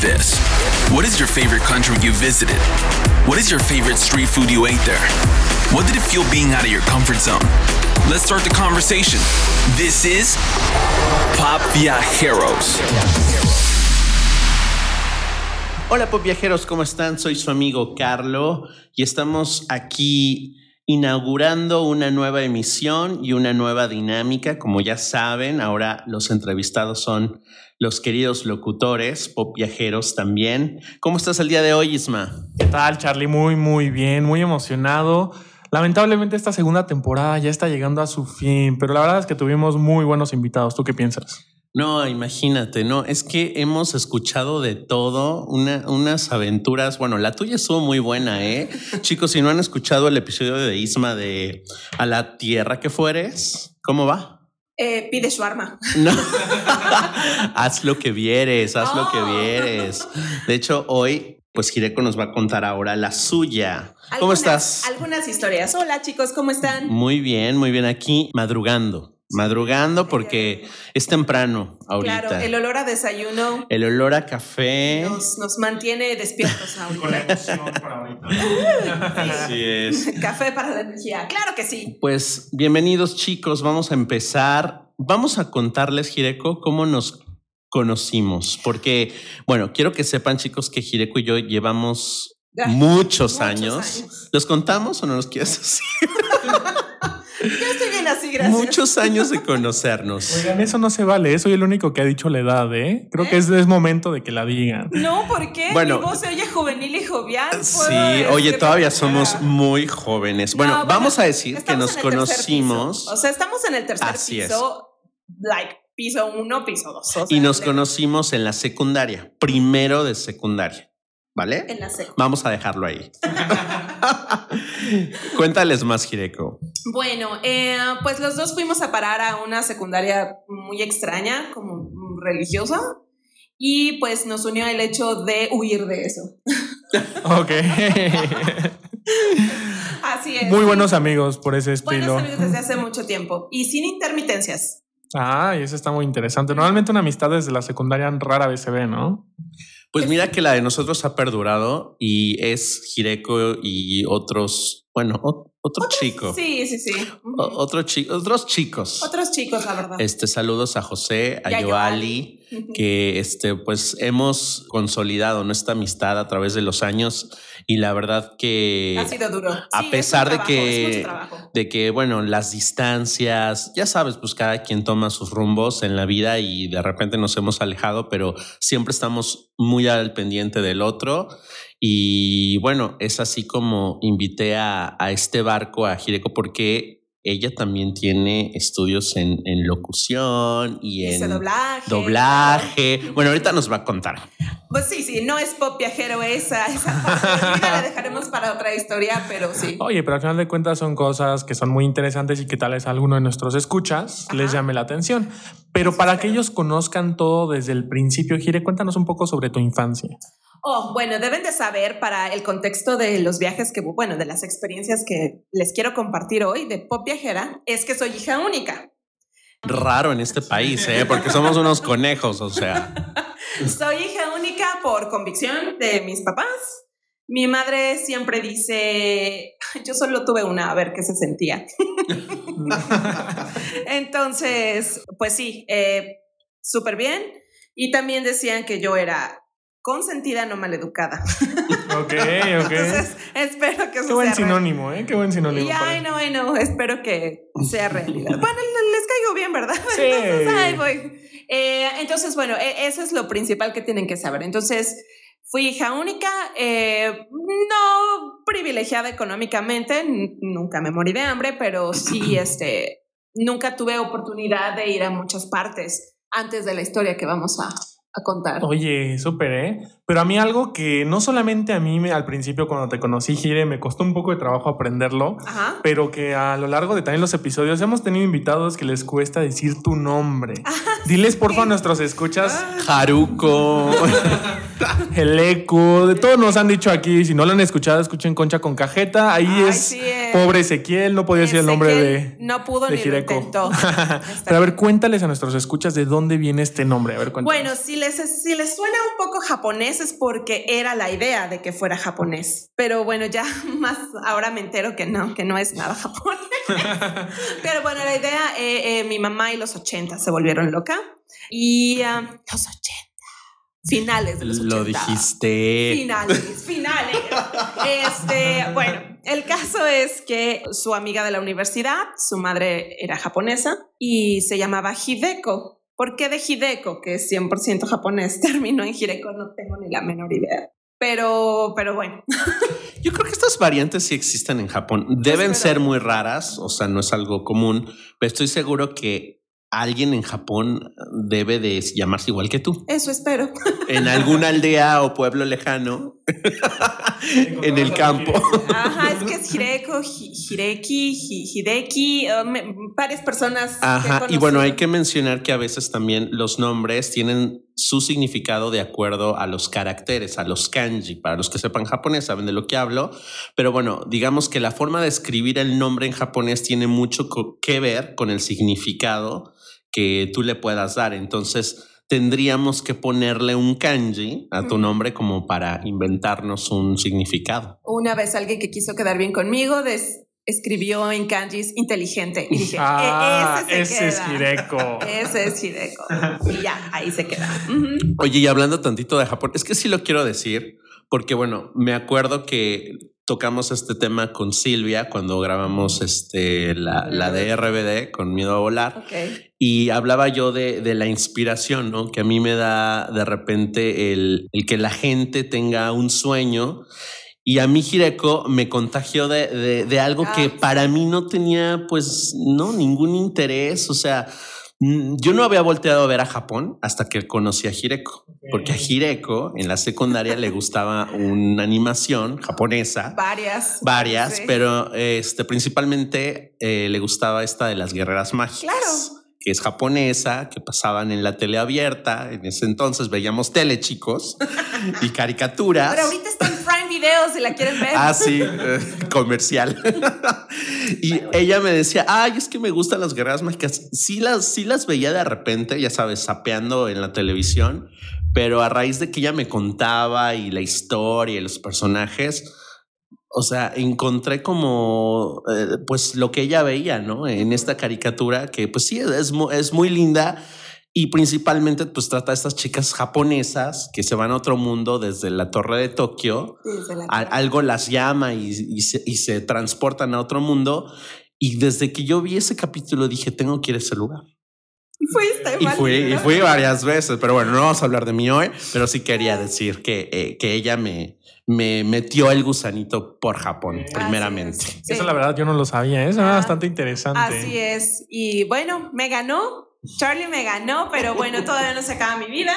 this. What is your favorite country you visited? What is your favorite street food you ate there? What did it feel being out of your comfort zone? Let's start the conversation. This is Pop Viajeros. Hola Pop Viajeros, ¿cómo están? Soy su amigo Carlo y estamos aquí inaugurando una nueva emisión y una nueva dinámica. Como ya saben, ahora los entrevistados son los queridos locutores, Pop Viajeros también. ¿Cómo estás el día de hoy, Isma? ¿Qué tal, Charlie? Muy, muy bien, muy emocionado. Lamentablemente esta segunda temporada ya está llegando a su fin, pero la verdad es que tuvimos muy buenos invitados. ¿Tú qué piensas? No, imagínate, no, es que hemos escuchado de todo, una, unas aventuras, bueno, la tuya estuvo muy buena, ¿eh? Chicos, si no han escuchado el episodio de Isma de A la Tierra que fueres, ¿cómo va? Eh, pide su arma. No, haz lo que vieres, haz lo que Oh. vieres. De hecho, hoy, pues Jireko nos va a contar ahora la suya. ¿Cómo Algunas- estás? Algunas historias. Hola chicos, ¿cómo están? Muy bien, muy bien, aquí madrugando, madrugando porque es temprano ahorita. Claro, el olor a desayuno El olor a café. nos, nos mantiene despiertos Con la ahorita. emoción para ahorita. Así es. Café para la energía. Claro que sí. Pues bienvenidos chicos, vamos a empezar. Vamos a contarles, Jireko, cómo nos conocimos. Porque, bueno, quiero que sepan chicos que Jireko y yo llevamos Ah, muchos, muchos años. años. ¿Los contamos o no los quieres decir? gracias. Muchos años de conocernos. Oigan, eso no se vale. Soy el único que ha dicho la edad, ¿eh? Creo que es, es momento de que la digan. No, ¿por qué? Bueno. Mi voz se oye juvenil y jovial. Sí, oye, todavía somos muy jóvenes. Bueno, No, vamos a decir que nos conocimos. O sea, estamos en el tercer Así es. piso, like piso uno, piso dos. o y nos de- conocimos en la secundaria, primero de secundaria. ¿Vale? En la secu. Vamos a dejarlo ahí. Cuéntales más, Jireko. Bueno, eh, pues los dos fuimos a parar a una secundaria muy extraña, como religiosa, y pues nos unió el hecho de huir de eso. Ok. Así es. Muy buenos amigos por ese Buenos estilo. amigos desde hace mucho tiempo y sin intermitencias. Ah, y eso está muy interesante. Normalmente una amistad desde la secundaria rara vez se ve, ¿no? Pues mira que la de nosotros ha perdurado y es Jireko y otros, bueno, otro chico. Sí, sí, sí. O- otro chi- otros chicos. Otros chicos, la verdad. Este, saludos a José, a Yoali, que este, pues hemos consolidado nuestra amistad a través de los años y la verdad que ha sido duro. a Sí, pesar de que de que bueno las distancias ya sabes pues cada quien toma sus rumbos en la vida y de repente nos hemos alejado pero siempre estamos muy al pendiente del otro y bueno es así como invité a, a este barco a Jireko porque ella también tiene estudios en, en locución y en doblaje. doblaje bueno ahorita nos va a contar Pues sí, sí, no es pop viajero esa, esa parte la dejaremos para otra historia, pero sí. Oye, pero al final de cuentas son cosas que son muy interesantes y que tal vez a alguno de nuestros escuchas les llame la atención. Pero para que ellos conozcan todo desde el principio, Gire, cuéntanos un poco sobre tu infancia. Oh, bueno, deben de saber para el contexto de los viajes que, bueno, de las experiencias que les quiero compartir hoy de pop viajera, es que soy hija única. raro en este país ¿eh? porque somos unos conejos o sea Soy hija única por convicción de mis papás. Mi madre siempre dice, yo solo tuve una, a ver qué se sentía. Entonces, pues sí, eh, súper bien. Y también decían que yo era consentida, no maleducada. Ok, ok. Entonces, espero que eso Qué buen sea real. sinónimo, ¿eh? Qué buen sinónimo. Y ay, no, ay, no, espero que sea realidad. Bueno, le- les caigo bien, ¿verdad? Sí. Entonces, ay, voy. Eh, entonces, bueno, e- eso es lo principal que tienen que saber. Entonces, fui hija única, eh, no privilegiada económicamente, nunca me morí de hambre, pero sí, este, nunca tuve oportunidad de ir a muchas partes antes de la historia que vamos a, a contar. Oye, súper, ¿eh? Pero a mí algo que no solamente a mí me- al principio cuando te conocí, Gire, me costó un poco de trabajo aprenderlo, Ajá. pero que a lo largo de también los episodios hemos tenido invitados que les cuesta decir tu nombre. Diles porfa a nuestros escuchas. Ah. Haruko el eco, de todo nos han dicho aquí. Si no lo han escuchado, escuchen Concha con Cajeta. Ahí Ay, es sí, pobre Ezequiel, no podía decir el nombre de. No pudo de ni lo intentó. Pero a ver, cuéntales a nuestros escuchas de dónde viene este nombre. A ver, cuéntales. Bueno, si les, si les suena un poco japonés es porque era la idea de que fuera japonés. Pero bueno, ya más ahora me entero que no, que no es nada japonés. Pero bueno, la idea, eh, eh, mi mamá y los 80 se volvieron loca. Y ah, los 80, finales de los 80. Lo dijiste. Finales, finales. Este, bueno, el caso es que su amiga de la universidad, su madre era japonesa y se llamaba Hideko. ¿Por qué de Hideko, que es 100% japonés, terminó en Hideko? No tengo ni la menor idea. Pero, pero bueno, Yo creo que estas variantes sí existen en Japón. Deben ser muy raras, o sea, no es algo común, pero estoy seguro que alguien en Japón debe de llamarse igual que tú. eso espero. En alguna aldea o pueblo lejano, en el campo. Ajá, es que es Hireko, Hi- Hireki, Hi- Hideki, varias personas. Ajá, y bueno, hay que mencionar que a veces también los nombres tienen su significado de acuerdo a los caracteres, a los kanji. Para los que sepan japonés, saben de lo que hablo. Pero bueno, digamos que la forma de escribir el nombre en japonés tiene mucho que ver con el significado que tú le puedas dar. Entonces, tendríamos que ponerle un kanji a tu nombre como para inventarnos un significado. Una vez alguien que quiso quedar bien conmigo des- escribió en kanjis inteligente y dije, Ah, "E- ese, ese se es queda". Hireko. Ese es Hideko. Y ya, ahí se queda. Oye, y hablando tantito de Japón, es que sí lo quiero decir, porque bueno, me acuerdo que tocamos este tema con Silvia cuando grabamos este, la, la de RBD con Miedo a Volar Ok. y hablaba yo de, de la inspiración, ¿no? Que a mí me da de repente el, el que la gente tenga un sueño. Y a mí Hireko me contagió de, de- de algo Ah, que para mí no tenía, pues, no, ningún interés. O sea, yo no había volteado a ver a Japón hasta que conocí a Hireko. Porque a Hireko en la secundaria le gustaba una animación japonesa Varias. varias, Sí. pero este principalmente eh, le gustaba esta de las guerreras mágicas. Claro. Que es japonesa, que pasaban en la tele abierta. En ese entonces veíamos tele, chicos, y caricaturas. Pero ahorita está en Prime Video si la quieren ver. Ah, sí, eh, comercial. y ella me decía, ay, es que me gustan las guerreras mágicas. Sí las, sí las veía de repente, ya sabes, sapeando en la televisión, pero a raíz de que ella me contaba y la historia y los personajes, o sea, encontré como, eh, pues, lo que ella veía, ¿no? En esta caricatura que, pues sí, es muy linda. Y principalmente, pues trata a estas chicas japonesas que se van a otro mundo desde la torre de Tokio la- a- algo las llama y, y se, y se transportan a otro mundo. Y desde que yo vi ese capítulo dije, tengo que ir a ese lugar. Y fuiste, Y fui, y ¿no? fui varias veces, pero bueno, no vamos a hablar de mí hoy, pero sí quería decir que, eh, que ella me, me metió el gusanito por Japón, Así primeramente. es. Sí. Eso la verdad yo no lo sabía. Eso era Ah, bastante interesante. Así es. Y bueno, me ganó. Charlie me ganó, pero bueno, todavía no se acaba mi vida.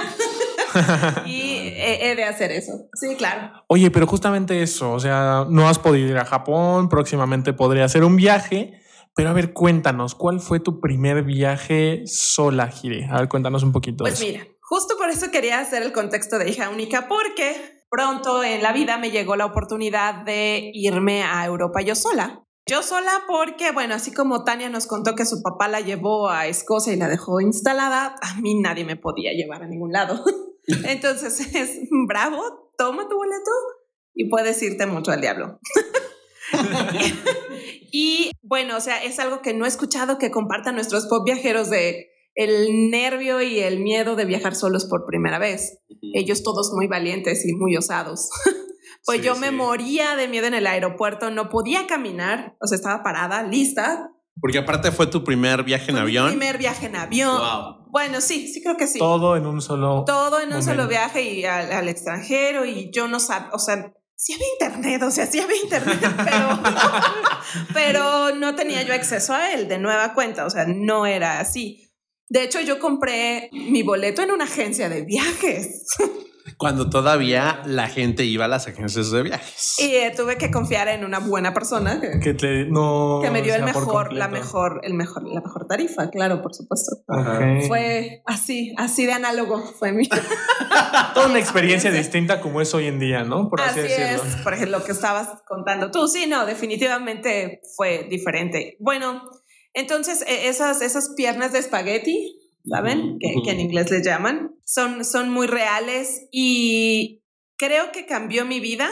y he, de hacer eso. Sí, claro. Oye, pero justamente eso, o sea, no has podido ir a Japón, próximamente podría hacer un viaje, pero a ver, cuéntanos, ¿cuál fue tu primer viaje sola, Gire? A ver, cuéntanos un poquito. Pues de eso. mira, justo por eso quería hacer el contexto de hija única, porque pronto en la vida me llegó la oportunidad de irme a Europa yo sola. Yo sola porque, bueno, así como Tania nos contó que su papá la llevó a Escocia y la dejó instalada, a mí nadie me podía llevar a ningún lado. Entonces es bravo, toma tu boleto y puedes irte mucho al diablo. y bueno, o sea, es algo que no he escuchado que compartan nuestros pop viajeros de el nervio y el miedo de viajar solos por primera vez. Ellos todos muy valientes y muy osados. pues Sí, yo me sí. moría de miedo en el aeropuerto, no podía caminar, o sea, estaba parada, lista. Porque aparte fue tu primer viaje en Fue mi avión. primer viaje en avión. Wow. Bueno, sí, sí creo que sí. Todo en un solo. Todo en un momento. solo viaje y al, al extranjero y yo no sabía, o sea, sí había internet, o sea, sí había internet, pero, pero no tenía yo acceso a él de nueva cuenta, o sea, no era así. De hecho, yo compré mi boleto en una agencia de viajes. Cuando todavía la gente iba a las agencias de viajes. Y eh, tuve que confiar en una buena persona que, Que, te, no, que me dio el mejor, la mejor, el mejor, la mejor tarifa, claro, por supuesto. Fue así, así de análogo fue mi. toda una experiencia distinta como es hoy en día, ¿no? Por así, Así decirlo. es, por ejemplo, lo que estabas contando tú. Sí, no, definitivamente fue diferente. Bueno, entonces e- esas, esas piernas de espagueti, ¿saben? Que, que en inglés les llaman, son, son muy reales y creo que cambió mi vida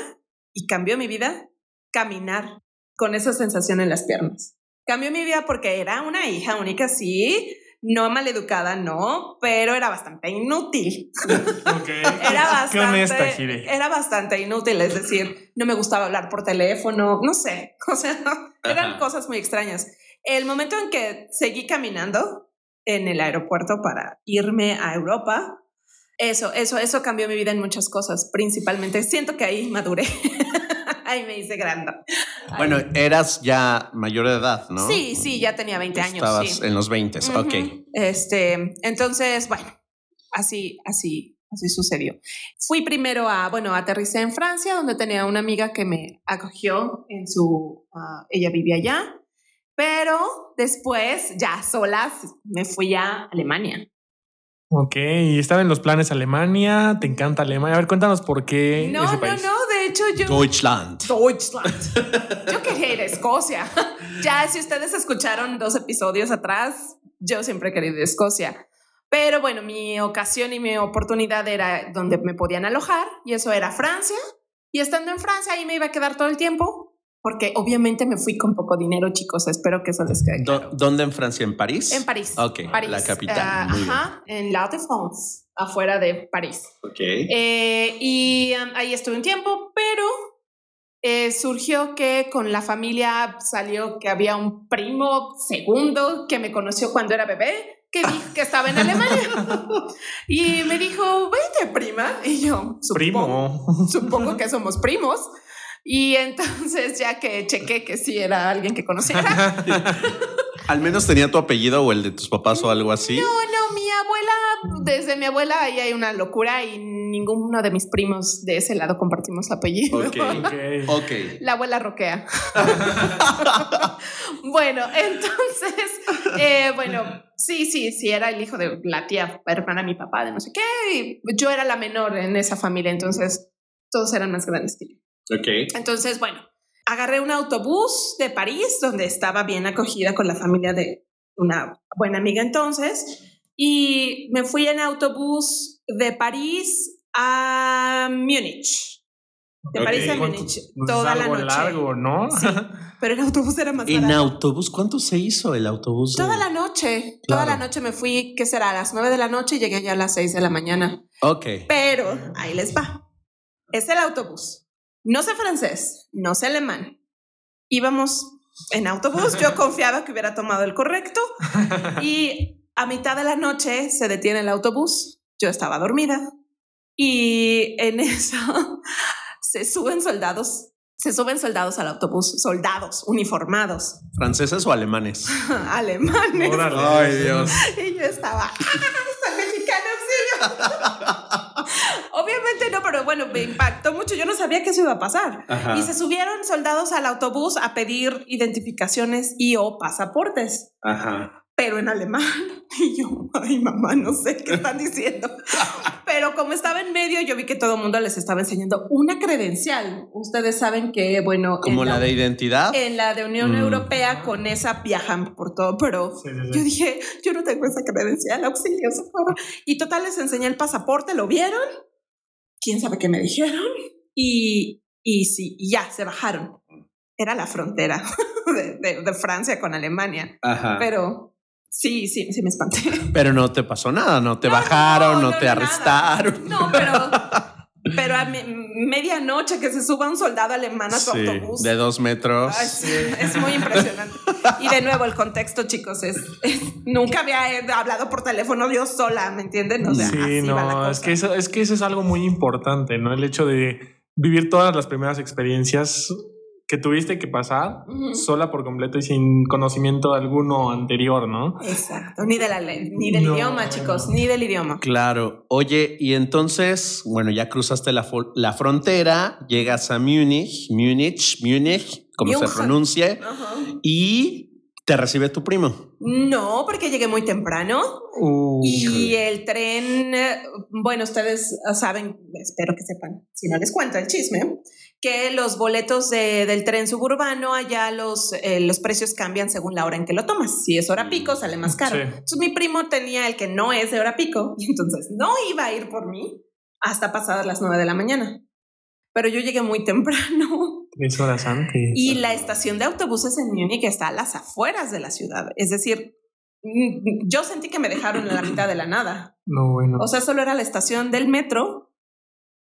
y cambió mi vida caminar con esa sensación en las piernas. Cambió mi vida porque era una hija única, sí, no maleducada, no, pero era bastante inútil. Ok. Era bastante, Qué honesta, era bastante inútil, es decir, no me gustaba hablar por teléfono, no sé, o sea, eran Ajá. cosas muy extrañas. El momento en que seguí caminando en el aeropuerto para irme a Europa, eso, eso, eso cambió mi vida en muchas cosas, principalmente siento que ahí maduré, ahí me hice grande. Bueno, eras ya mayor de edad, ¿no? sí, sí, ya tenía 20 años. Estabas sí. en los 20, ok. Ujú. Este, entonces, bueno, así, así, así sucedió. Fui primero a, bueno, aterricé en Francia, donde tenía una amiga que me acogió en su, ah, ella vivía allá, pero después, ya solas, me fui a Alemania. Ok, y estaba en los planes Alemania, te encanta Alemania. A ver, cuéntanos por qué No, ese no, país. no, de hecho yo... Deutschland. Deutschland. Yo quería ir a Escocia. Ya, si ustedes escucharon dos episodios atrás, yo siempre he querido ir a Escocia. Pero bueno, mi ocasión y mi oportunidad era donde me podían alojar y eso era Francia. Y estando en Francia ahí me iba a quedar todo el tiempo porque obviamente me fui con poco dinero, chicos. Espero que eso les quede claro. ¿Dónde en Francia? ¿En París? En París. Ok, París. la capital. Bien. ajá, en La Défense, afuera de París. Ok. Eh, y um, ahí estuve un tiempo, pero eh, surgió que con la familia salió que había un primo segundo que me conoció cuando era bebé, que, di- que estaba en Alemania. y me dijo, vete, prima. Y yo, supongo, Primo. supongo que somos primos. Y entonces ya que chequé que sí era alguien que conociera. Al menos tenía tu apellido o el de tus papás o algo así. No, no, mi abuela, desde mi abuela ahí hay una locura y ninguno de mis primos de ese lado compartimos apellido. Ok. Ok. La abuela roquea. bueno, entonces, eh, bueno, sí, sí, sí, era el hijo de la tía hermana de mi papá, de no sé qué. Y yo era la menor en esa familia, entonces todos eran más grandes que yo. Ok. Entonces, bueno, agarré un autobús de París, donde estaba bien acogida con la familia de una buena amiga entonces, y me fui en autobús de París a Múnich. De Ok. París a. Múnich, toda la noche. largo, ¿no? Sí, pero el autobús era más En barato. autobús, ¿cuánto se hizo el autobús? de- Toda la noche, toda Claro. la noche me fui, ¿qué será? A las 9 de la noche y llegué ya a las 6 de la mañana. Ok. Pero ahí les va. Es el autobús. No sé francés, no sé alemán. Íbamos en autobús, yo confiaba que hubiera tomado el correcto y a mitad de la noche se detiene el autobús. Yo estaba dormida y en eso se suben soldados, se suben soldados al autobús, soldados uniformados, ¿Franceses o alemanes? alemanes. Órale. Ay, Dios. Y yo estaba, ¡ah! ¡Soy mexicana, auxilio! Obviamente no, pero bueno, me impactó mucho. Yo no sabía que eso iba a pasar. Ajá. Y se subieron soldados al autobús a pedir identificaciones y o pasaportes, Ajá. pero en alemán. Y yo, ay mamá, no sé qué están diciendo. Pero como estaba en medio, yo vi que todo el mundo les estaba enseñando una credencial. Ustedes saben que, bueno, ¿Como en la de identidad? en la de Unión Mm. Europea con esa viajan por todo, pero Sí, sí, sí. yo dije, yo no tengo esa credencial, auxilio, socorro. Y total, les enseñé el pasaporte, ¿lo vieron? ¿Quién sabe qué me dijeron? Y, y sí, y ya, se bajaron. Era la frontera de, de- de Francia con Alemania, Ajá. pero sí, sí, sí me espanté. Pero no te pasó nada, no te No, bajaron, no, no, te nada. arrestaron. No, pero, pero a me- medianoche que se suba un soldado alemán a tu Sí, autobús. de dos metros. Ay, sí, es muy impresionante. Y de nuevo, el contexto, chicos, es, es- nunca había hablado por teléfono yo sola, ¿me entienden? O sea, sí, así va la no, es que, eso, es que eso es algo muy importante, ¿no? El hecho de vivir todas las primeras experiencias que tuviste que pasar sola por completo y sin conocimiento alguno anterior, ¿no? Exacto, ni de la ley, ni del No. idioma, chicos, ni del idioma. Claro. Oye, y entonces, bueno, ya cruzaste la, la frontera, llegas a Múnich, Múnich, Múnich, como se pronuncie, Ajá. y te recibe tu primo. No, porque llegué muy temprano Uh, y el tren, eh, bueno, ustedes saben, espero que sepan, si no les cuento el chisme, que los boletos de- del tren suburbano, allá los, eh, los precios cambian según la hora en que lo tomas. Si es hora pico, sale más caro. Sí. Entonces mi primo tenía el que no es de hora pico y entonces no iba a ir por mí hasta pasadas las nueve de la mañana. Pero yo llegué muy temprano. Tres horas antes. Y la estación de autobuses en Múnich está a las afueras de la ciudad. Es decir, mm, yo sentí que me dejaron en la mitad de la nada. No, bueno. O sea, solo era la estación del metro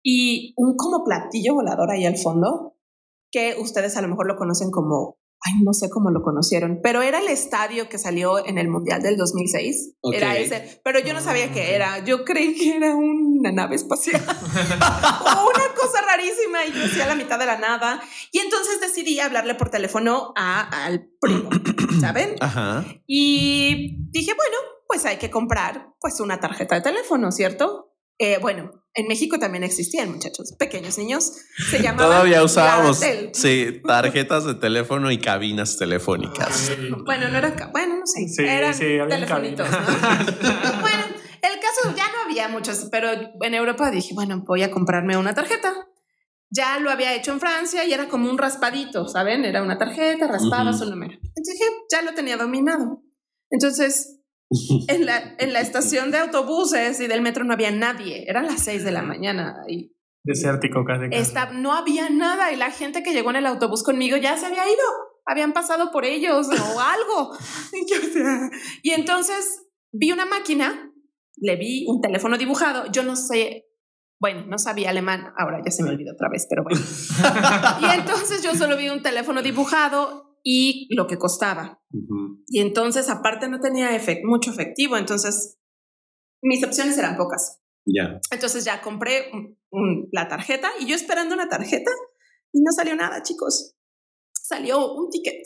y un como platillo volador ahí al fondo, que ustedes a lo mejor lo conocen como, ay, no sé cómo lo conocieron, pero era el estadio que salió en el Mundial del 2006. Ok. Era ese, pero yo no sabía qué era. Yo creí que era una nave espacial o una cosa rarísima y yo hacía la mitad de la nada. Y entonces decidí hablarle por teléfono a, al primo, ¿saben? Ajá. Y dije, bueno, pues hay que comprar pues una tarjeta de teléfono, ¿cierto? Eh, bueno, en México también existían, muchachos, pequeños niños. Se llamaban Todavía usábamos sí, tarjetas de teléfono y cabinas telefónicas. Bueno, no era, bueno, no sé, Sí, eran sí, había telefonitos, ¿no? bueno, el caso ya no había muchos, pero en Europa dije, bueno, voy a comprarme una tarjeta. Ya lo había hecho en Francia y era como un raspadito, ¿saben? Era una tarjeta, raspabas Ujú. un número. Entonces dije, ya lo tenía dominado. Entonces, en la, en la estación de autobuses y del metro no había nadie. Eran las seis de la mañana y Desértico casi. esta- no había nada y la gente que llegó en el autobús conmigo ya se había ido. Habían pasado por ellos o algo. Y entonces vi una máquina, le vi un teléfono dibujado. Yo no sé, bueno, no sabía alemán, ahora ya se me olvidó otra vez, pero bueno. y entonces yo solo vi un teléfono dibujado y lo que costaba. Y entonces, aparte, no tenía efec- mucho efectivo. Entonces, mis opciones eran pocas. Ya. Entonces, ya compré un- un- la tarjeta y yo esperando una tarjeta y no salió nada, chicos. Salió un ticket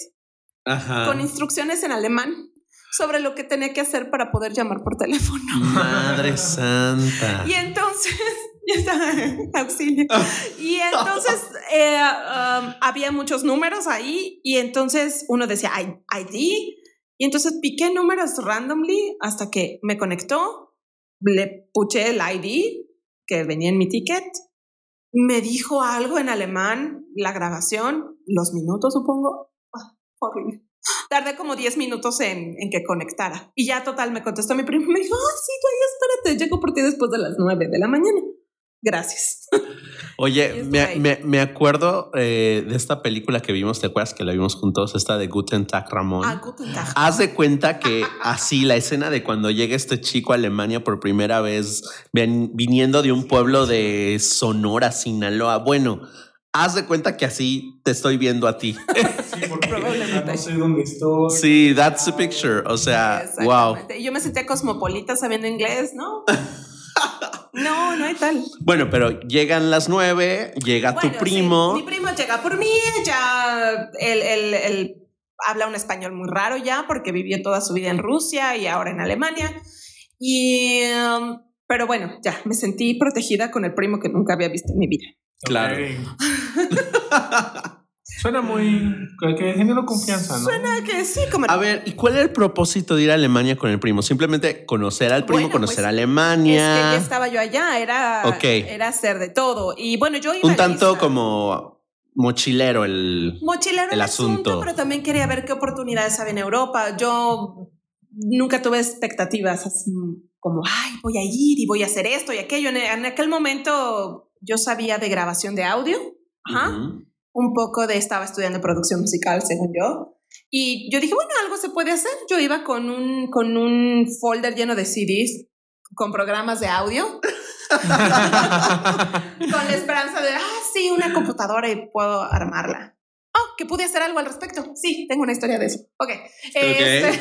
Ajá. con instrucciones en alemán sobre lo que tenía que hacer para poder llamar por teléfono. Madre santa. Y entonces, auxilio. Y entonces eh, um, había muchos números ahí y entonces uno decía "I- ID y entonces piqué números randomly hasta que me conectó, le puché el ID que venía en mi ticket, me dijo algo en alemán, la grabación, los minutos supongo. Ah, horrible. Tardé como 10 minutos en, en que conectara. Y ya total me contestó mi primo me dijo, ah, sí, tú ahí espérate, llego por ti después de las 9 de la mañana. Gracias. Oye, me, me- me acuerdo eh, de esta película que vimos, ¿te acuerdas que la vimos juntos? Esta de Guten Tag Ramón. Ah, guten Tag. Haz de cuenta que así la escena de cuando llega este chico a Alemania por primera vez, ven- viniendo de un pueblo de Sonora, Sinaloa. Bueno, haz de cuenta que así te estoy viendo a ti. Sí, porque Probablemente. no sé dónde estoy. Sí, that's the picture. O sea, wow. Yo me sentía cosmopolita sabiendo inglés, ¿no? no, no hay tal. Bueno, pero llegan las nueve, llega Bueno, tu primo. sí, mi primo llega por mí, ya él, él- él habla un español muy raro ya porque vivió toda su vida en Rusia y ahora en Alemania. Y, um, pero bueno, ya me sentí protegida con el primo que nunca había visto en mi vida. Claro. Suena muy. que, genera confianza, ¿no? Suena que sí, como A ver, ¿y cuál era el propósito de ir a Alemania con el primo? Simplemente conocer al primo, Bueno, conocer pues, a Es que Alemania. ya estaba yo allá, era, Ok. era hacer de todo. Y bueno, yo iba Un tanto lista. como mochilero el. mochilero el el asunto, asunto. pero también quería ver qué oportunidades había en Europa. Yo nunca tuve expectativas así como, ay, voy a ir y voy a hacer esto y aquello. En, en aquel momento yo sabía de grabación de audio, ajá, Ujú. Un poco de, estaba estudiando producción musical, según yo. Y yo dije, bueno, algo se puede hacer. Yo iba con un, con un folder lleno de CDs con programas de audio. con la esperanza de, ah, sí, una computadora y puedo armarla. Oh, que pude hacer algo al respecto. Sí, tengo una historia de eso. Ok. Este,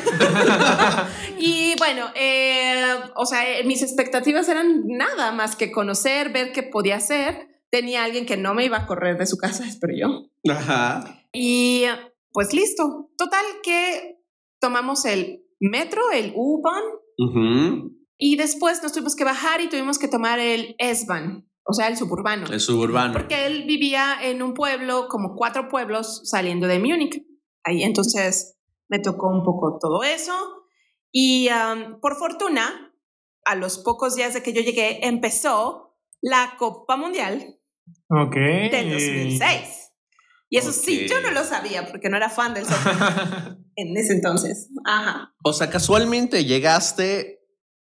y bueno, eh, o sea, eh, mis expectativas eran nada más que conocer, ver qué podía hacer. Tenía alguien que no me iba a correr de su casa, espero yo. Ajá. Y pues listo. Total que tomamos el metro, el U-Bahn, Ujú. y después nos tuvimos que bajar y tuvimos que tomar el S-Bahn, o sea, el suburbano. El suburbano. Porque él vivía en un pueblo, como cuatro pueblos saliendo de Múnich. Ahí entonces me tocó un poco todo eso. Y um, por fortuna, a los pocos días de que yo llegué, empezó la Copa Mundial Ok. del 2006. Y eso sí, yo no lo sabía porque no era fan del soccer en ese entonces. Ajá. O sea, casualmente llegaste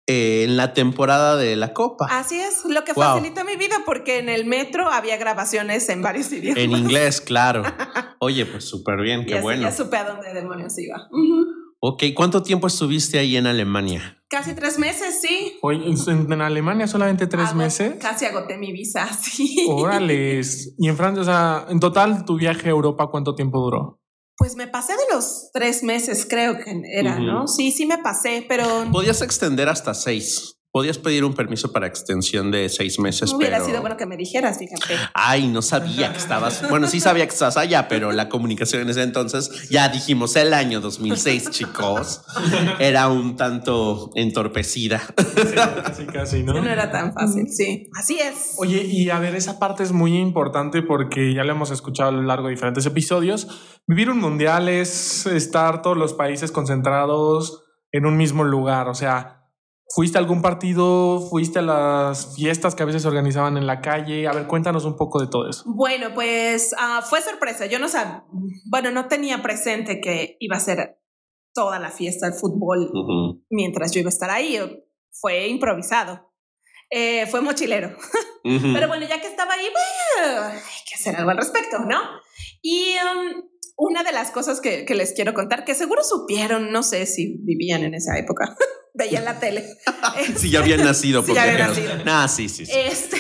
eh, en la temporada de la Copa. Así es, lo que Wow. facilitó mi vida porque en el metro había grabaciones en varios idiomas. En inglés, claro. Oye, pues súper bien, qué bueno. ya supe a dónde demonios iba. Ujú. Ok, ¿cuánto tiempo estuviste ahí en Alemania? Casi tres meses, sí. Oye, en, en Alemania solamente tres Ago- meses. Casi agoté mi visa, sí. Órale. Y en Francia, o sea, en total, tu viaje a Europa, ¿cuánto tiempo duró? Pues me pasé de los tres meses, creo que era. ¿no? Sí, sí me pasé, pero Podías extender hasta seis. Podías pedir un permiso para extensión de seis meses, hubiera pero... sido bueno que me dijeras, fíjate. Ay, no sabía que estabas. Bueno, sí sabía que estabas allá, pero la comunicación en ese entonces, ya dijimos el año 2006, chicos, era un tanto entorpecida. Casi, casi, ¿no? No era tan fácil, sí. Así es. Oye, y a ver, esa parte es muy importante porque ya lo hemos escuchado a lo largo de diferentes episodios. Vivir un mundial es estar todos los países concentrados en un mismo lugar. O sea, ¿fuiste a algún partido? ¿Fuiste a las fiestas que a veces se organizaban en la calle? A ver, cuéntanos un poco de todo eso. Bueno, pues ah, fue sorpresa. Yo no sabía, bueno, no tenía presente que iba a ser toda la fiesta del fútbol Ujú, mientras yo iba a estar ahí. Fue improvisado. Eh, fue mochilero. ujú. Pero bueno, ya que estaba ahí, bueno, hay que hacer algo al respecto, ¿no? Y um, una de las cosas que, que les quiero contar, que seguro supieron, no sé si vivían en esa época, veían la tele. Si ya habían nacido, Sí, ya habían porque- nacido. Ah, sí, sí. sí. Este,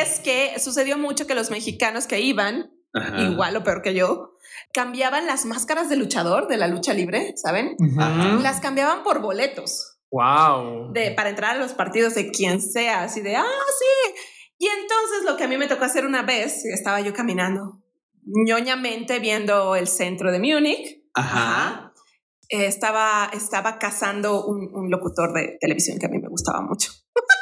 es que sucedió mucho que los mexicanos que iban, Ajá. igual o peor que yo, cambiaban las máscaras de luchador de la lucha libre, ¿saben? Ajá. Las cambiaban por boletos. Wow. de, para entrar a los partidos de quien sea, así de, ah, sí. Y entonces lo que a mí me tocó hacer una vez, estaba yo caminando ñoñamente viendo el centro de Múnich. Ajá. Eh, estaba, estaba cazando un, un locutor de televisión que a mí me gustaba mucho.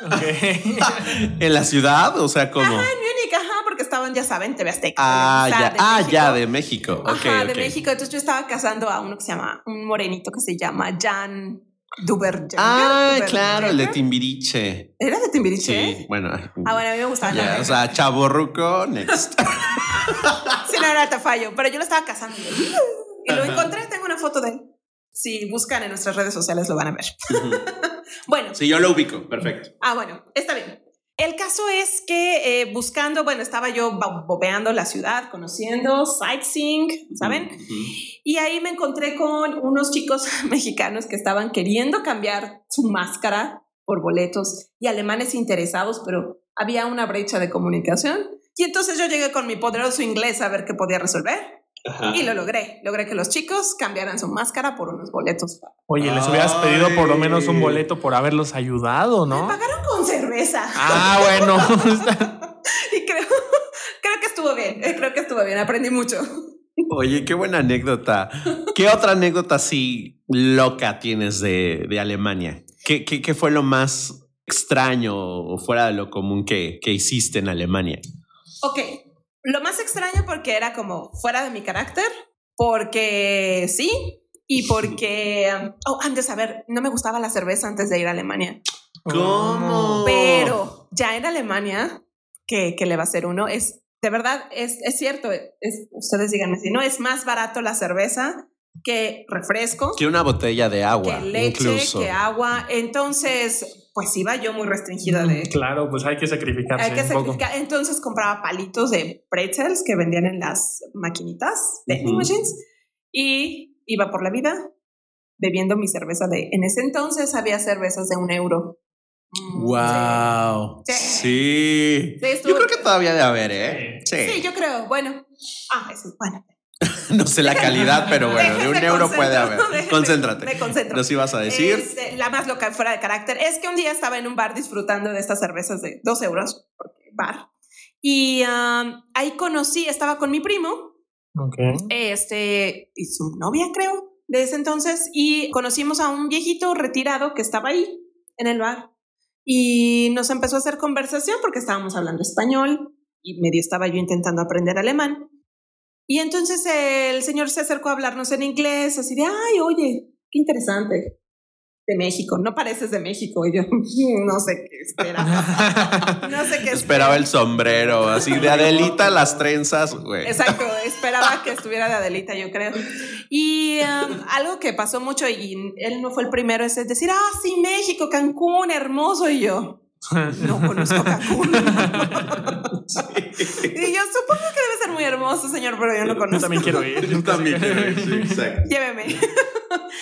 Ok. ¿En la ciudad? O sea, como. En Múnich, ajá, porque estaban, ya saben, TV Azteca. Ah, Televisa, ya, de ah, México. ya, de México. Ok, Ajá, de ok. México. Entonces yo estaba cazando a uno que se llama, un morenito que se llama Jan Duber. Ah, claro, el de. Timbiriche. ¿Era de Timbiriche? Sí, bueno. Ah, bueno, a mí me gustaba. Ya, o sea, chaborruco, next. Sí, no era Tafallo, pero yo lo estaba cazando. Y lo encontré, tengo una foto de él. Si buscan en nuestras redes sociales lo van a ver. Bueno, Sí, yo lo ubico, perfecto. ah, bueno, está bien. El caso es que eh, buscando, bueno, estaba yo bo- bobeando la ciudad, conociendo, sightseeing, ¿saben? Y ahí me encontré con unos chicos mexicanos que estaban queriendo cambiar su máscara por boletos y alemanes interesados, pero había una brecha de comunicación. Y entonces yo llegué con mi poderoso inglés a ver qué podía resolver. Ajá. Y lo logré. Logré que los chicos cambiaran su máscara por unos boletos. Oye, les hubieras pedido por lo menos un boleto por haberlos ayudado, Me ¿no? pagaron con cerveza. Ah, bueno. Y creo, creo que estuvo bien. Creo que estuvo bien. Aprendí mucho. Oye, qué buena anécdota. ¿Qué otra anécdota así loca tienes de, de Alemania? ¿Qué, qué, qué fue lo más extraño o fuera de lo común que, que hiciste en Alemania? Ok. Lo más extraño porque era como fuera de mi carácter. Porque sí. Y porque... Oh, antes, a ver, no me gustaba la cerveza antes de ir a Alemania. ¿Cómo? Pero ya en Alemania, que, que le va a ser uno, es de verdad, es, es cierto. Es, ustedes díganme si no, es más barato la cerveza que refresco. Que una botella de agua, que leche, incluso. que agua. Entonces, pues iba yo muy restringida de... Claro, pues hay que sacrificarse Hay que poco. sacrificar. Entonces compraba palitos de pretzels que vendían en las maquinitas, vending Ujú. machines, y iba por la vida bebiendo mi cerveza de... En ese entonces había cervezas de un euro. Mm, Wow. Sí. Sí. Sí, estuvo- Yo creo que todavía debe haber, ¿eh? Sí. Sí. Sí, yo creo. Bueno. Ah, eso, bueno. No sé la calidad, pero bueno, de un euro puede haber. déjenme- Concéntrate. Me concentro. Nos ibas a decir. Este, la más loca fuera de carácter es que un día estaba en un bar disfrutando de estas cervezas de dos euros, bar. Y um, ahí conocí, estaba con mi primo Ok. este, y su novia, creo, de ese entonces, y conocimos a un viejito retirado que estaba ahí en el bar. Y nos empezó a hacer conversación porque estábamos hablando español y medio estaba yo intentando aprender alemán. Y entonces el señor se acercó a hablarnos en inglés, así de, ay, oye, qué interesante. De México, no pareces de México. Y yo no sé qué esperaba. No sé qué Esperaba el sombrero, así de Adelita, las trenzas, güey. Exacto, esperaba que estuviera de Adelita, yo creo. Y um, algo que pasó mucho, y él no fue el primero, es decir, ah, sí, México, Cancún, hermoso. Y yo, no conozco Cancún. Y yo supongo que debe ser muy hermoso, señor, pero yo no Yo conozco. también quiero ir. Yo también quiero ir, sí, exacto. Lléveme.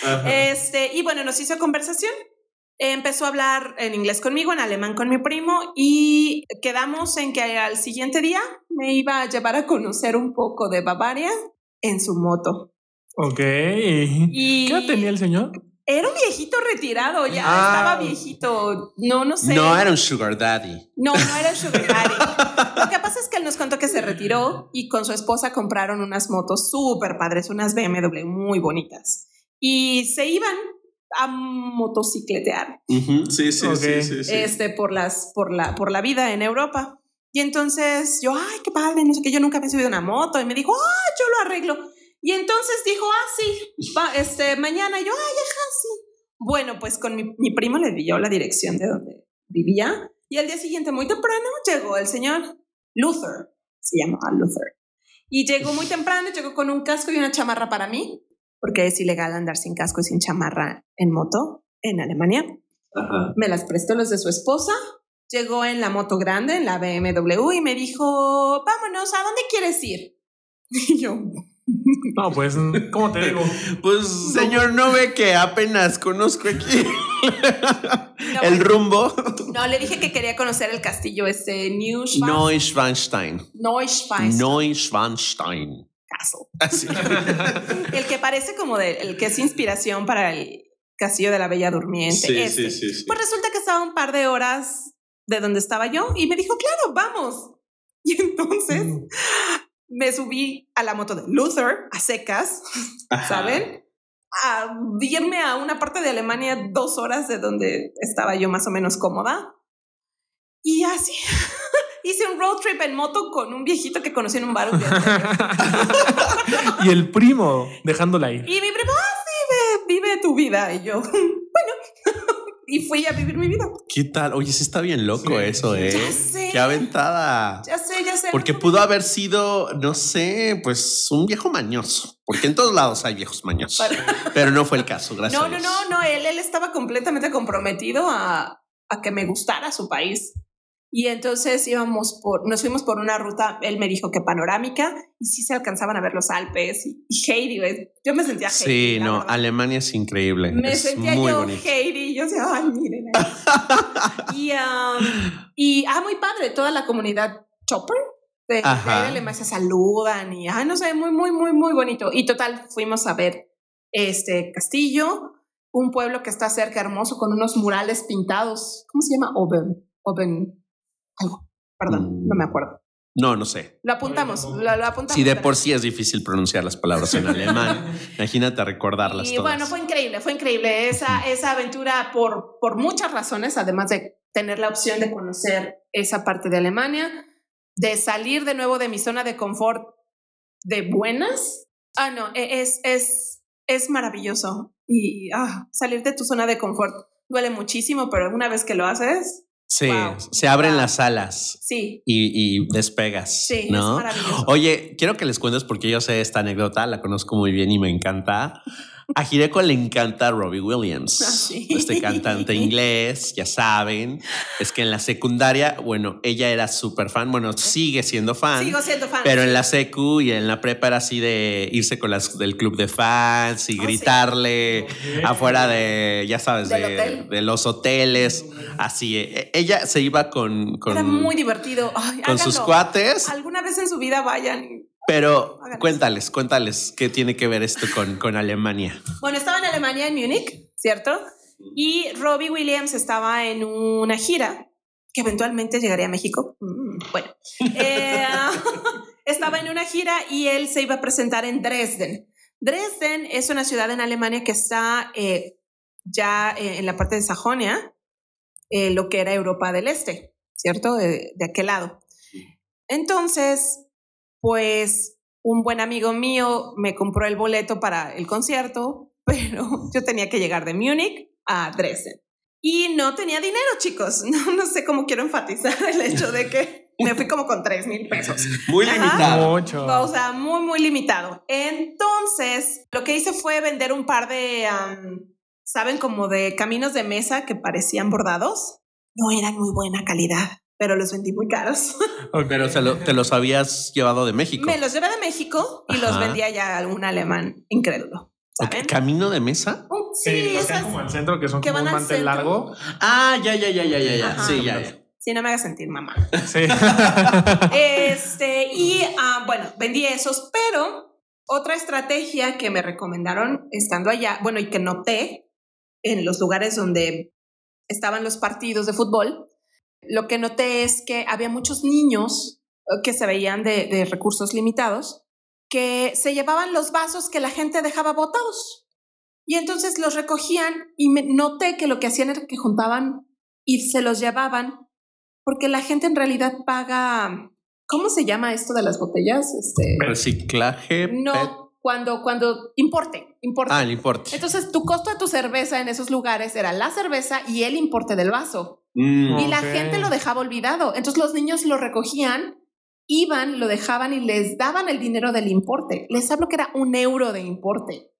Ajá. Este, y bueno, nos hizo conversación. Empezó a hablar en inglés conmigo, en alemán con mi primo y quedamos en que al siguiente día me iba a llevar a conocer un poco de Bavaria en su moto. Ok. ¿Qué Y edad tenía el señor? Era un viejito retirado, ya Ah. estaba viejito. No, no sé. No era un sugar daddy. No, no era el Sugar Daddy. Lo que pasa es que él nos contó que se retiró y con su esposa compraron unas motos súper padres, unas BMW muy bonitas. Y se iban a motocicletear Ujú, Sí, sí, Ok. sí, sí, sí. este, por, las, por, la, por la vida en Europa. Y entonces yo, ay, qué padre, no sé qué, yo nunca había subido una moto. Y me dijo, ah, yo lo arreglo. Y entonces dijo, ah, sí, va, este, mañana. Y yo, ay, ajá, sí. Bueno, pues con mi, mi primo le dio la dirección de donde vivía. Y al día siguiente, muy temprano, llegó el señor Luther. Se llamaba Luther. Y llegó muy temprano, llegó con un casco y una chamarra para mí, porque es ilegal andar sin casco y sin chamarra en moto en Alemania Ajá. me las prestó los de su esposa. Llegó en la moto grande, en la BMW, y me dijo, vámonos, ¿a dónde quieres ir? Y yo, No, pues, ¿cómo te digo? Pues, señor, ¿no ve que apenas conozco aquí no, el rumbo? no, le dije que quería conocer el castillo este Neuschwanstein. Neuschwanstein. Neuschwanstein Neuschwanstein. Castle. Así. El que parece como de, el que es inspiración para el castillo de la Bella Durmiente. Sí, este. sí, sí, sí. Pues resulta que estaba un par de horas de donde estaba yo y me dijo, claro, vamos. Y entonces Mm. Me subí a la moto de Luther a secas, Ajá. ¿saben? A irme a una parte de Alemania dos horas de donde estaba yo más o menos cómoda. Y así hice un road trip en moto con un viejito que conocí en un bar un y el primo dejándola ir. Y mi primo, ah, sí, ve, vive tu vida. Y yo, y fui a vivir mi vida. ¿Qué tal? Oye, sí está bien loco Sí, eso. ¿eh? Ya sé. Qué aventada. Ya sé, ya sé. Porque pudo haber sido, no sé, pues un viejo mañoso. Porque en todos lados hay viejos mañosos. Pero no fue el caso, gracias. No, no, no, no, él, él estaba completamente comprometido a, a que me gustara su país. Y entonces íbamos por, nos fuimos por una ruta, él me dijo que panorámica, y sí se alcanzaban a ver los Alpes y, y Heidi, güey. yo me sentía Heidi. Sí, no, verdad. Alemania es increíble. Me es sentía muy yo bonito. Heidi, yo decía, ay, miren. ahí". y, um, y, ah, muy padre, toda la comunidad Chopper. De Alemania se saludan y, ah, no sé, muy, muy, muy, muy bonito. Y total, fuimos a ver este castillo, un pueblo que está cerca, hermoso, con unos murales pintados. ¿Cómo se llama? Oben. Oben. Algo. Perdón, Mm. no me acuerdo. No, no sé. Lo apuntamos, lo, lo apuntamos. Si de pero- por sí es difícil pronunciar las palabras en alemán, imagínate recordarlas Y todas. bueno, fue increíble, fue increíble esa, esa aventura por, por muchas razones, además de tener la opción de conocer esa parte de Alemania, de salir de nuevo de mi zona de confort de buenas. Ah, no, e- es, es, es maravilloso. Y ah, salir de tu zona de confort duele muchísimo, pero una vez que lo haces, Sí, Wow. se abren Wow. las alas sí, y, y despegas. sí, ¿no? es maravilloso. Oye, quiero que les cuentes porque yo sé esta anécdota, la conozco muy bien y me encanta. A Hireko le encanta Robbie Williams, Ah, sí. este cantante inglés, ya saben. Es que en la secundaria, bueno, ella era súper fan, bueno, sigue siendo fan. Sigo siendo fan. Pero en la secu y en la prepa era así de irse con las del club de fans y Oh, sí. gritarle afuera de, ya sabes, de, hotel. de los hoteles. Así, eh, ella se iba con, con, Era muy divertido. Ay, con sus cuates, Alguna vez en su vida vayan y pero cuéntales, cuéntales qué tiene que ver esto con, con Alemania. Bueno, estaba en Alemania, en Múnich, ¿cierto? Y Robbie Williams estaba en una gira que eventualmente llegaría a México. Mm, bueno, Eh, estaba en una gira y él se iba a presentar en Dresden. Dresden es una ciudad en Alemania que está eh, ya eh, en la parte de Sajonia, eh, lo que era Europa del Este, ¿cierto? De, de aquel lado. Entonces, pues un buen amigo mío me compró el boleto para el concierto, pero yo tenía que llegar de Múnich a Dresden. Y no tenía dinero, chicos. No, no sé cómo quiero enfatizar el hecho de que me fui como con 3 mil pesos. Muy Ajá. limitado. Mucho. O sea, muy, muy limitado. Entonces, lo que hice fue vender un par de, ¿saben? Como de caminos de mesa que parecían bordados. No eran muy buena calidad, pero los vendí muy caros. Pero se lo- te los habías llevado de México. Me los llevé de México y los Ajá. vendía ya a algún alemán incrédulo. ¿Camino de mesa? Un- Sí, sí, los que hay esas- como al centro, que son que como van un mantel centro. largo. Ah, ya, ya, ya, ya, ya, ya. Sí, ya, ya. Sí, no me hagas sentir mamá. Sí. Este, y ah, bueno, vendí esos, pero otra estrategia que me recomendaron estando allá, bueno, y que noté en los lugares donde estaban los partidos de fútbol, lo que noté es que había muchos niños eh, que se veían de, de recursos limitados que se llevaban los vasos que la gente dejaba botados. Y entonces los recogían y me noté que lo que hacían era que juntaban y se los llevaban porque la gente en realidad paga, ¿cómo se llama esto de las botellas? Este, Reciclaje. PET. no, cuando, cuando importe, importe. Ah, el importe. Entonces, tu costo de tu cerveza en esos lugares era la cerveza y el importe del vaso. Mm. Y la gente lo dejaba olvidado. Entonces, los niños lo recogían, iban, lo dejaban y les daban el dinero del importe. Les hablo que era un euro de importe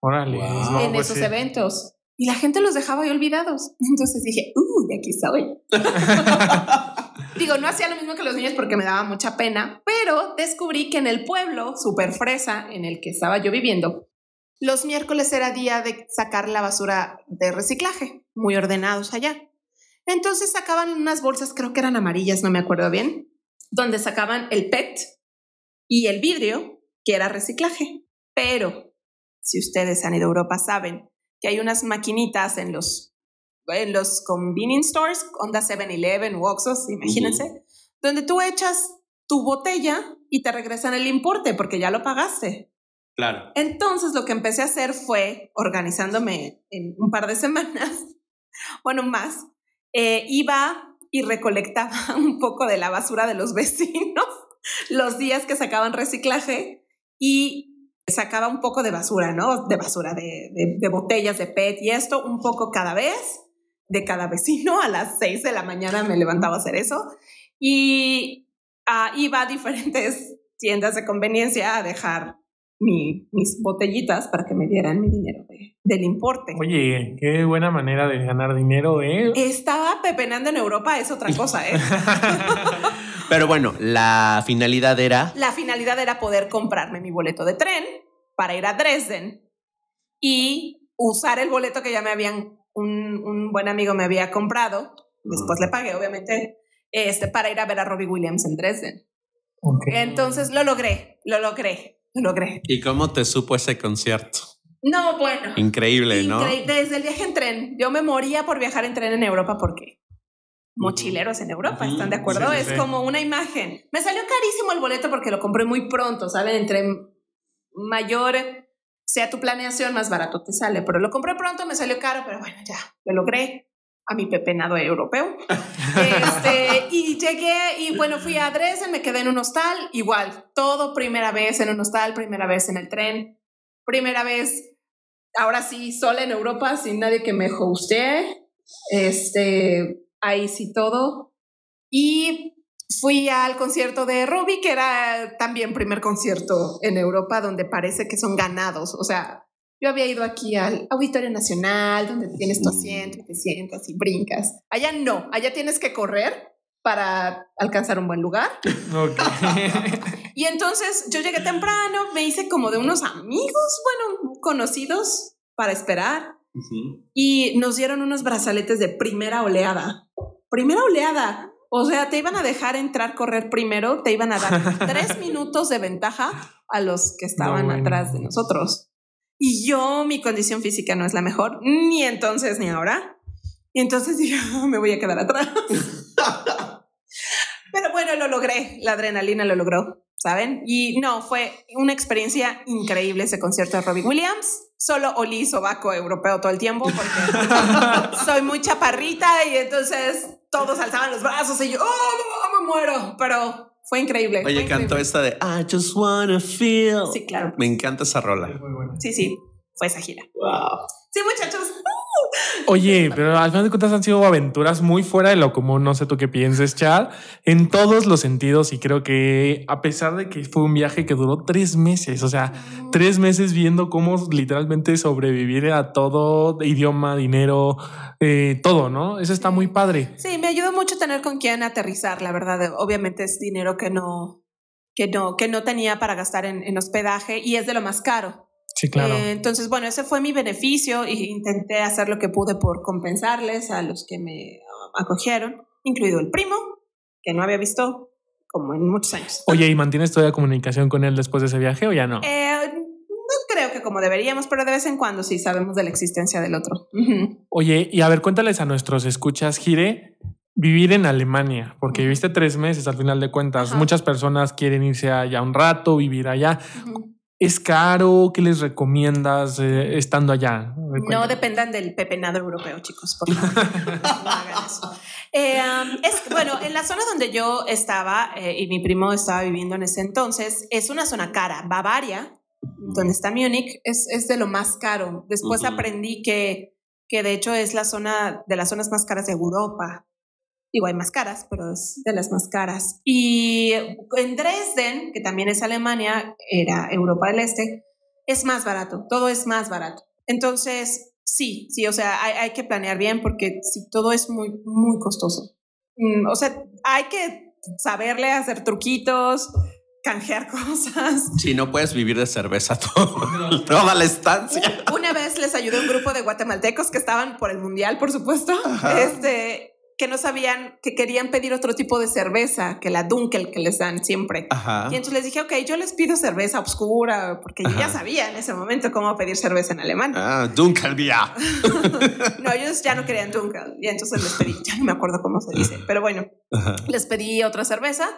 Órale. Wow. No, en pues esos sí. eventos. Y la gente los dejaba ahí olvidados. Entonces dije, uh, de aquí soy. Digo, no hacía lo mismo que los niños porque me daba mucha pena, pero descubrí que en el pueblo, super fresa, en el que estaba yo viviendo, los miércoles era día de sacar la basura de reciclaje, muy ordenados allá. Entonces sacaban unas bolsas, creo que eran amarillas, no me acuerdo bien, donde sacaban el PET y el vidrio, que era reciclaje. Pero si ustedes han ido a Europa, saben que hay unas maquinitas en los, en los convenience stores, Onda 7-Eleven, Oxxos, imagínense, donde tú echas tu botella y te regresan el importe porque ya lo pagaste. Claro. Entonces lo que empecé a hacer fue, organizándome en un par de semanas, bueno, más, eh, iba y recolectaba un poco de la basura de los vecinos los días que sacaban reciclaje y sacaba un poco de basura, ¿no? De basura, de, botellas de PET y esto, un poco cada vez, de cada vecino. A las 6 de la mañana me levantaba a hacer eso y ah, iba a diferentes tiendas de conveniencia a dejar mi- mis botellitas para que me dieran mi dinero de- del importe. Oye, qué buena manera de ganar dinero, ¿eh? Estaba pepenando en Europa, es otra cosa, ¿eh? Pero bueno, la finalidad era. La finalidad era poder comprarme mi boleto de tren para ir a Dresden y usar el boleto que ya me habían, un, un buen amigo me había comprado, después le pagué, obviamente, este, para ir a ver a Robbie Williams en Dresden. Ok. Entonces lo logré, lo logré, lo logré. ¿Y cómo te supo ese concierto? No, bueno. Increíble, ¿no? Desde el viaje en tren. Yo me moría por viajar en tren en Europa porque mochileros en Europa. ¿están de acuerdo? Sí, sí, es como una imagen. Me salió carísimo el boleto porque lo compré muy pronto, ¿saben? Entre mayor sea tu planeación, más barato te sale. Pero lo compré pronto, me salió caro, pero bueno, ya, lo logré a mi pepenado europeo. Este, y llegué y bueno, fui a Dresden, me quedé en un hostal, igual, todo primera vez en un hostal, primera vez en el tren, primera vez, ahora sí, sola en Europa, sin nadie que me hostee, este, ahí sí todo. Y fui al concierto de Robbie, que era también primer concierto en Europa, donde parece que son ganados, o sea, yo había ido aquí al Auditorio Nacional, donde tienes tu asiento, y te sientas y brincas. Allá no, allá tienes que correr para alcanzar un buen lugar. Y entonces yo llegué temprano, me hice como de unos amigos, bueno, conocidos para esperar y nos dieron unos brazaletes de primera oleada. Primera oleada. O sea, te iban a dejar entrar, correr primero, te iban a dar tres minutos de ventaja a los que estaban bueno. atrás de nosotros. Y yo, mi condición física no es la mejor, ni entonces ni ahora. Y entonces dije, "Ah, me voy a quedar atrás. Pero bueno, lo logré, la adrenalina lo logró, ¿saben? Y no, fue una experiencia increíble ese concierto de Robin Williams. Solo olí sobaco europeo todo el tiempo porque soy muy chaparrita y entonces todos alzaban los brazos y yo, oh, me muero, pero fue increíble. Oye, fue cantó increíble. esta de I just wanna feel. Sí, claro. Me encanta esa rola. Sí, sí, fue esa gira. Wow. Sí, muchachos. Oye, pero al final de cuentas han sido aventuras muy fuera de lo común. No sé tú qué pienses, Chad, en todos los sentidos. Y creo que a pesar de que fue un viaje que duró tres meses, o sea, tres meses viendo cómo literalmente sobrevivir a todo, idioma, dinero, eh, todo, ¿no? Eso está muy padre. Sí, me ayudó mucho tener con quién aterrizar, la verdad. Obviamente es dinero que no, que no, que no tenía para gastar en, en hospedaje y es de lo más caro. Sí, claro. Eh, entonces, bueno, ese fue mi beneficio y intenté hacer lo que pude por compensarles a los que me ah, acogieron, incluido el primo, que no había visto como en muchos años. Oye, ¿y mantienes todavía comunicación con él después de ese viaje o ya no? Eh, no creo que como deberíamos, pero de vez en cuando sí sabemos de la existencia del otro. Oye, y a ver, cuéntales a nuestros escuchas, Gire, vivir en Alemania, porque viviste tres meses al final de cuentas. Ajá. Muchas personas quieren irse allá un rato, vivir allá. ¿Es caro? ¿Qué les recomiendas eh, estando allá? No dependan del pepenado europeo, chicos, por favor. No hagan eso. Eh, um, es, bueno, en la zona donde yo estaba eh, y mi primo estaba viviendo en ese entonces, es una zona cara. Bavaria, donde está Múnich, es, es de lo más caro. Después aprendí que, que de hecho es la zona de las zonas más caras de Europa. Digo, hay más caras, pero es de las más caras. Y en Dresden, que también es Alemania, era Europa del Este, es más barato, todo es más barato. Entonces, sí, sí, o sea, hay, hay que planear bien porque sí, todo es muy, muy costoso. Mm, o sea, hay que saberle hacer truquitos, canjear cosas. Si no puedes vivir de cerveza todo, toda la estancia. Una vez les ayudé a un grupo de guatemaltecos que estaban por el mundial, por supuesto, Ajá. este, que no sabían, que querían pedir otro tipo de cerveza que la Dunkel que les dan siempre. Ajá. Y entonces les dije, ok, yo les pido cerveza oscura, porque yo ya sabía en ese momento cómo pedir cerveza en alemán. Ah, Dunkelbier. No, ellos ya no querían Dunkel. Y entonces les pedí, ya no me acuerdo cómo se dice, pero bueno, Ajá. les pedí otra cerveza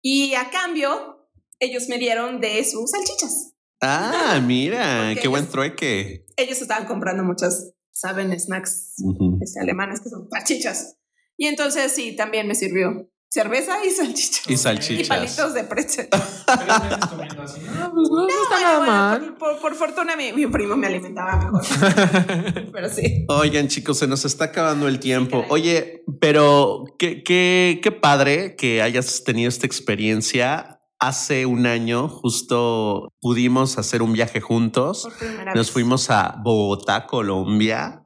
y a cambio ellos me dieron de sus salchichas. Ah, mira, Porque qué buen trueque. Ellos estaban comprando muchas, saben, snacks Ujú. este, alemanes que son salchichas. Y entonces sí, también me sirvió cerveza y salchichas. Y Y salchichas. palitos de pretzel. Ah, pues no, no está Bueno, nada bueno, mal. por, por- por fortuna mi, mi primo me alimentaba mejor. Pero sí. Oigan, chicos, se nos está acabando el tiempo. Oye, pero qué, qué, qué padre que hayas tenido esta experiencia. Hace un año justo pudimos hacer un viaje juntos. Nos fuimos a Bogotá, Colombia.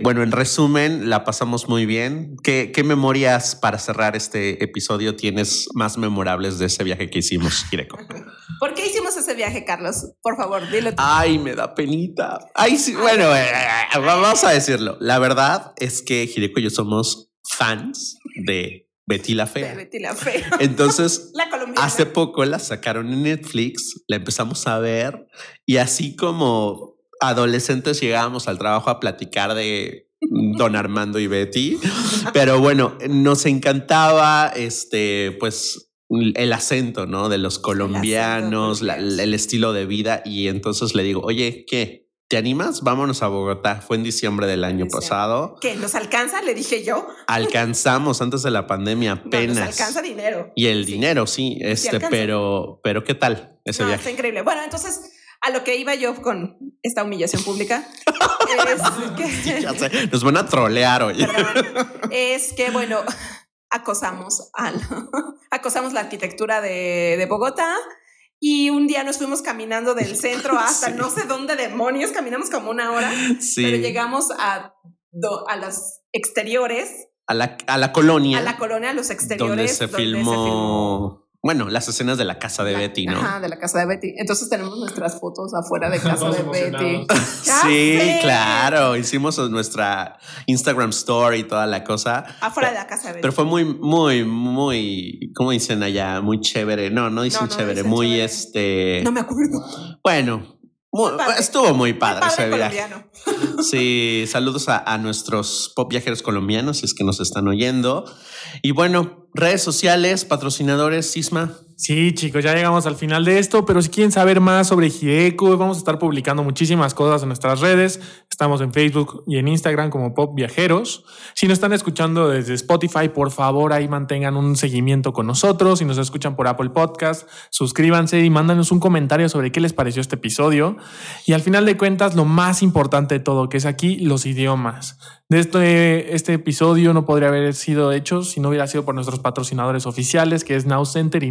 Bueno, en resumen, la pasamos muy bien. ¿Qué, qué memorias para cerrar este episodio tienes más memorables de ese viaje que hicimos, Gireco? ¿Por qué hicimos ese viaje, Carlos? Por favor, dilo tú. Ay, me da penita. Ay, sí, bueno, eh, vamos a decirlo. La verdad es que Gireco y yo somos fans de Betty la Fea. Betty la Fea. Entonces, La hace poco la sacaron en Netflix, la empezamos a ver y así como adolescentes llegábamos al trabajo a platicar de Don Armando y Betty, pero bueno, nos encantaba este, pues el acento, ¿no? De los colombianos, la- el estilo de vida y entonces le digo, oye, ¿qué? ¿Te animas? Vámonos a Bogotá. Fue en diciembre del año Diciembre. pasado. ¿Qué? ¿Nos alcanza? Le dije yo. Alcanzamos antes de la pandemia No, apenas. nos alcanza dinero. Y el Sí. dinero, sí, este, pero, pero ¿qué tal ese No, viaje? está increíble. Bueno, entonces, a lo que iba yo con esta humillación pública es que, Ya sé, nos van a trolear hoy. perdón, es que, bueno, acosamos al, acosamos la arquitectura de, de Bogotá y un día nos fuimos caminando del centro hasta Sí. no sé dónde demonios, caminamos como una hora, pero Sí, llegamos a, do- a los exteriores, a la, a la colonia a la colonia, a los exteriores. donde se filmó, bueno, las escenas de la casa de la- Betty, ¿no? Ajá, de la casa de Betty. Entonces tenemos nuestras fotos afuera de casa Todos de Betty. Sí, sé. claro, hicimos nuestra Instagram story y toda la cosa. Afuera de la casa de Betty. Pero fue muy, muy, muy, ¿cómo dicen allá? Muy chévere. No, no dicen No, no chévere, dicen muy chévere. este. no me acuerdo. Bueno, muy- estuvo muy padre, Padre ese viaje. colombiano. Sí, saludos a, a nuestros pop viajeros colombianos, si es que nos están oyendo. Y bueno, redes sociales, patrocinadores, Sisma. Sí, chicos, ya llegamos al final de esto, pero si quieren saber más sobre Hireko, vamos a estar publicando muchísimas cosas en nuestras redes. Estamos en Facebook y en Instagram como Pop Viajeros. Si nos están escuchando desde Spotify, por favor, ahí mantengan un seguimiento con nosotros. Si nos escuchan por Apple Podcast, suscríbanse y mándanos un comentario sobre qué les pareció este episodio. Y al final de cuentas, lo más importante de todo, que es aquí los idiomas. De este, este episodio no podría haber sido hecho si no hubiera sido por nuestros patrocinadores oficiales, que es Now Center y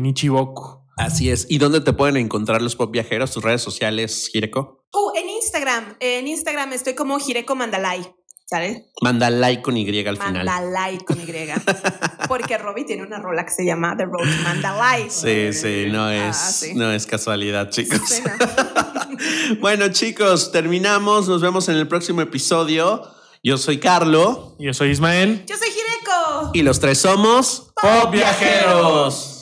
Así es. ¿Y dónde te pueden encontrar los pop viajeros? ¿Tus redes sociales, Hireko? Uh, en Instagram. En Instagram estoy como Hireko Mandalay. ¿Sabes? Mandalay con Y al final. Mandalay con Y. Porque Robbie tiene una rola que se llama The Road to Mandalay. Sí, sí, no Ah, es, sí. no es casualidad, chicos. Sí, no. bueno, chicos, terminamos. Nos vemos en el próximo episodio. Yo soy Carlo Yo soy Ismael. Yo soy Hireko. y los tres somos Pop Viajeros.